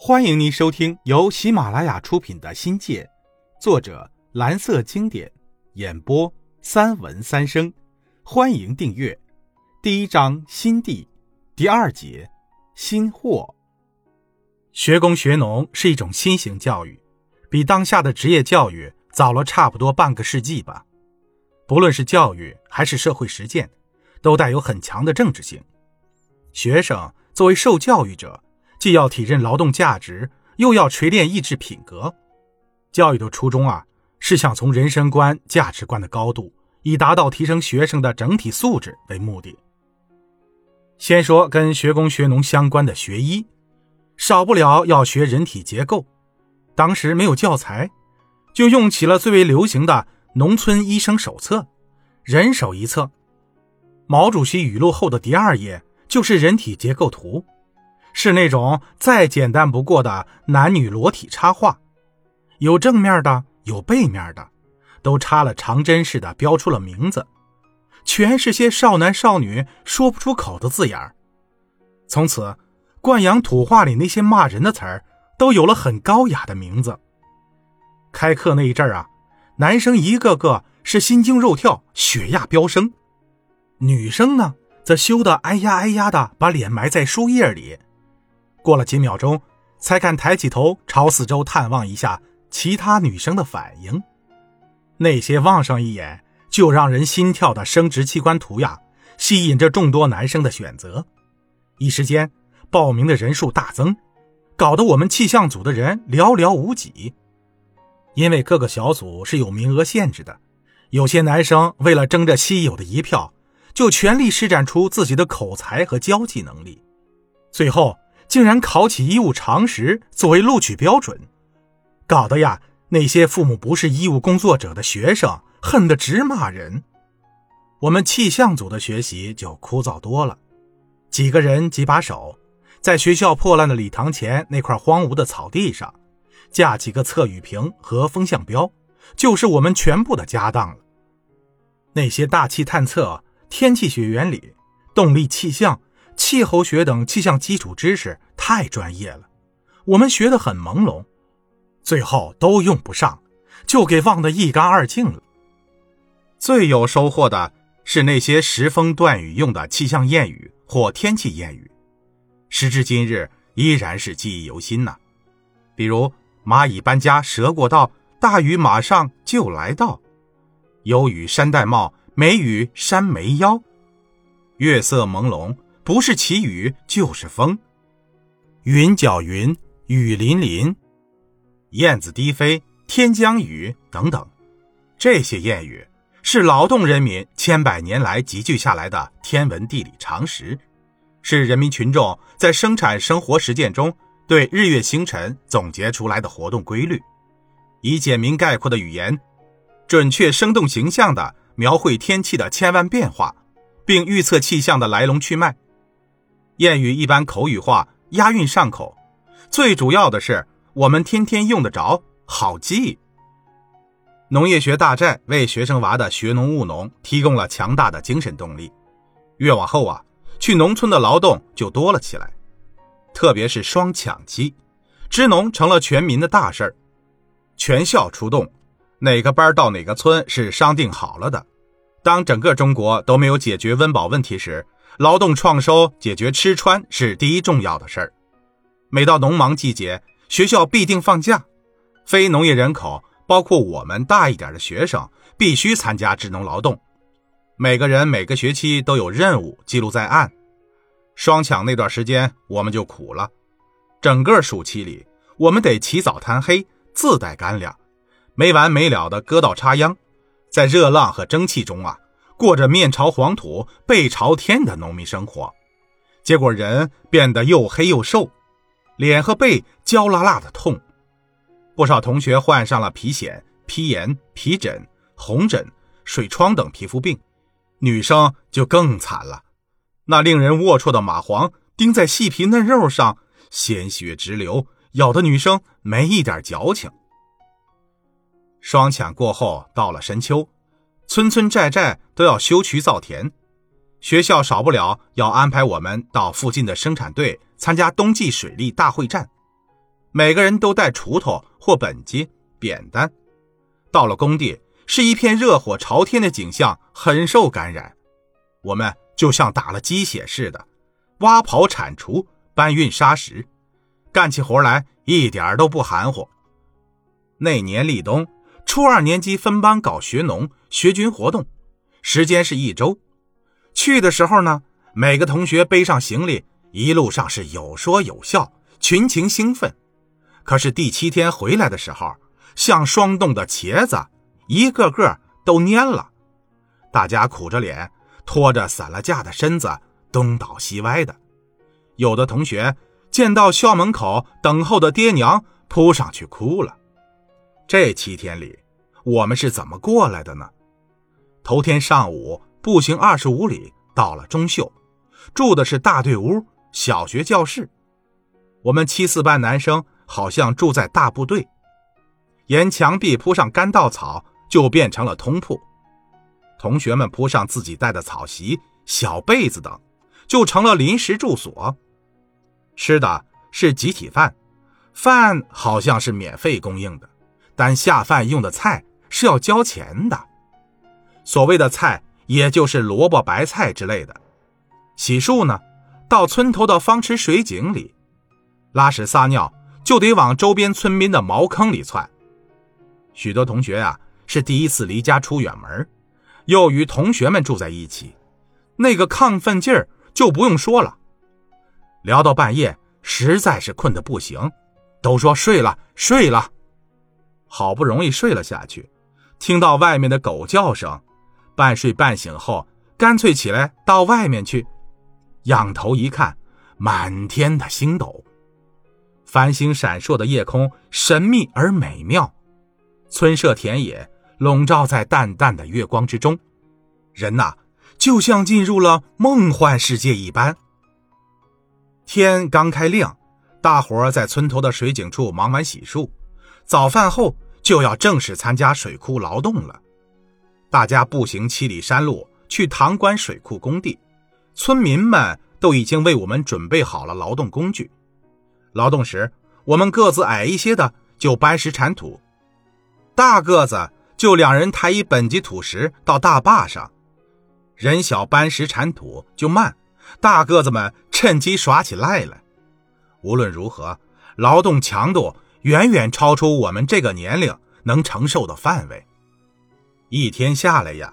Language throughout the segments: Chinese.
欢迎您收听由喜马拉雅出品的《新界》，作者蓝色经典，演播三文三生。欢迎订阅。第一章新地，第二节新货。学工学农是一种新型教育，比当下的职业教育早了差不多半个世纪吧。不论是教育还是社会实践，都带有很强的政治性。学生作为受教育者。既要体认劳动价值，又要锤炼意志品格。教育的初衷啊，是想从人生观、价值观的高度，以达到提升学生的整体素质为目的。先说跟学工学农相关的学医，少不了要学人体结构。当时没有教材，就用起了最为流行的《农村医生手册》，人手一册。毛主席语录后的第二页就是人体结构图。是那种再简单不过的男女裸体插画，有正面的，有背面的，都插了长针似的标出了名字，全是些少男少女说不出口的字眼从此，灌阳土话里那些骂人的词儿都有了很高雅的名字。开课那一阵儿啊，男生一个个是心惊肉跳，血压飙升；女生呢，则羞得哎呀哎呀的，把脸埋在书页里。过了几秒钟，才敢抬起头朝四周探望一下其他女生的反应。那些望上一眼就让人心跳的生殖器官图呀，吸引着众多男生的选择。一时间，报名的人数大增，搞得我们气象组的人寥寥无几。因为各个小组是有名额限制的，有些男生为了争这稀有的一票，就全力施展出自己的口才和交际能力，最后。竟然考起医务常识作为录取标准，搞得呀那些父母不是医务工作者的学生恨得直骂人。我们气象组的学习就枯燥多了，几个人几把手，在学校破烂的礼堂前那块荒芜的草地上，架几个测雨屏和风向标，就是我们全部的家当了。那些大气探测、天气学原理、动力气象。气候学等气象基础知识太专业了，我们学得很朦胧，最后都用不上，就给忘得一干二净了。最有收获的是那些时风断语用的气象谚语或天气谚语，时至今日依然是记忆犹新呐。比如“蚂蚁搬家蛇过道，大雨马上就来到”，“有雨山戴帽，没雨山没腰”，“月色朦胧”。不是起雨就是风，云搅云，雨淋淋，燕子低飞，天将雨等等，这些谚语是劳动人民千百年来集聚下来的天文地理常识，是人民群众在生产生活实践中对日月星辰总结出来的活动规律，以简明概括的语言，准确生动形象地描绘天气的千万变化，并预测气象的来龙去脉。谚语一般口语化，押韵上口，最主要的是我们天天用得着，好记。农业学大寨为学生娃的学农务农提供了强大的精神动力。越往后啊，去农村的劳动就多了起来，特别是双抢期，支农成了全民的大事儿，全校出动，哪个班到哪个村是商定好了的。当整个中国都没有解决温饱问题时。劳动创收、解决吃穿是第一重要的事儿。每到农忙季节，学校必定放假，非农业人口，包括我们大一点的学生，必须参加智能劳动。每个人每个学期都有任务记录在案。双抢那段时间，我们就苦了。整个暑期里，我们得起早贪黑，自带干粮，没完没了的割稻插秧，在热浪和蒸汽中啊。过着面朝黄土背朝天的农民生活，结果人变得又黑又瘦，脸和背焦辣辣的痛，不少同学患上了皮癣、皮炎、皮疹、红疹、水疮等皮肤病，女生就更惨了，那令人龌龊的蚂蟥叮在细皮嫩肉上，鲜血直流，咬得女生没一点矫情。双抢过后，到了深秋。村村寨寨都要修渠造田，学校少不了要安排我们到附近的生产队参加冬季水利大会战。每个人都带锄头或本机、扁担。到了工地，是一片热火朝天的景象，很受感染。我们就像打了鸡血似的，挖刨、铲除、搬运沙石，干起活来一点都不含糊。那年立冬，初二年级分班搞学农、学军活动，时间是一周。去的时候呢，每个同学背上行李，一路上是有说有笑，群情兴奋。可是第七天回来的时候，像霜冻的茄子，一个个都蔫了。大家苦着脸，拖着散了架的身子，东倒西歪的。有的同学见到校门口等候的爹娘，扑上去哭了。这七天里，我们是怎么过来的呢？头天上午步行二十五里到了中秀，住的是大队屋小学教室。我们七四班男生好像住在大部队。沿墙壁铺上干稻草，就变成了通铺。同学们铺上自己带的草席、小被子等，就成了临时住所。吃的是集体饭，饭好像是免费供应的，但下饭用的菜是要交钱的。所谓的菜，也就是萝卜、白菜之类的。洗漱呢，到村头的方池水井里；拉屎撒尿，就得往周边村民的茅坑里窜。许多同学呀是第一次离家出远门，又与同学们住在一起，那个亢奋劲儿就不用说了。聊到半夜，实在是困得不行，都说睡了睡了。好不容易睡了下去，听到外面的狗叫声，半睡半醒后，干脆起来到外面去，仰头一看，满天的星斗，繁星闪烁的夜空神秘而美妙。村舍田野笼罩在淡淡的月光之中，人呐，就像进入了梦幻世界一般。天刚开亮，大伙在村头的水井处忙完洗漱，早饭后就要正式参加水库劳动了。大家步行七里山路去塘关水库工地，村民们都已经为我们准备好了劳动工具。劳动时，我们个子矮一些的就搬石铲土。大个子就两人抬一本级土石到大坝上，人小搬石铲土就慢，大个子们趁机耍起赖来。无论如何，劳动强度远远超出我们这个年龄能承受的范围。一天下来呀，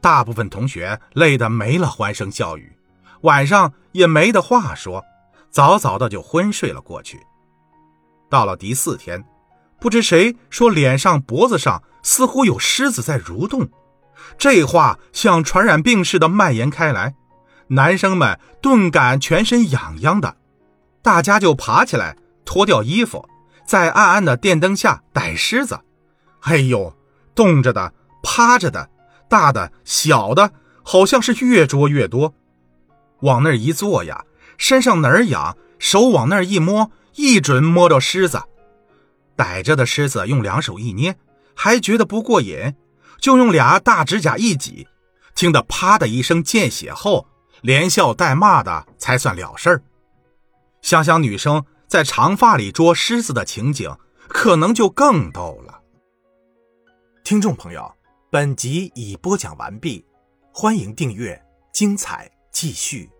大部分同学累得没了欢声笑语，晚上也没得话说，早早的就昏睡了过去。到了第四天。不知谁说，脸上、脖子上似乎有虱子在蠕动，这话像传染病似的蔓延开来。男生们顿感全身痒痒的，大家就爬起来脱掉衣服，在暗暗的电灯下逮虱子。哎呦，冻着的、趴着的、大的、小的，好像是越捉越多。往那儿一坐呀，身上哪儿痒，手往那儿一摸，一准摸着虱子。逮着的狮子用两手一捏，还觉得不过瘾，就用俩大指甲一挤，听得啪的一声见血后，连笑带骂的才算了事儿。想想女生在长发里捉狮子的情景，可能就更逗了。听众朋友，本集已播讲完毕，欢迎订阅，精彩继续。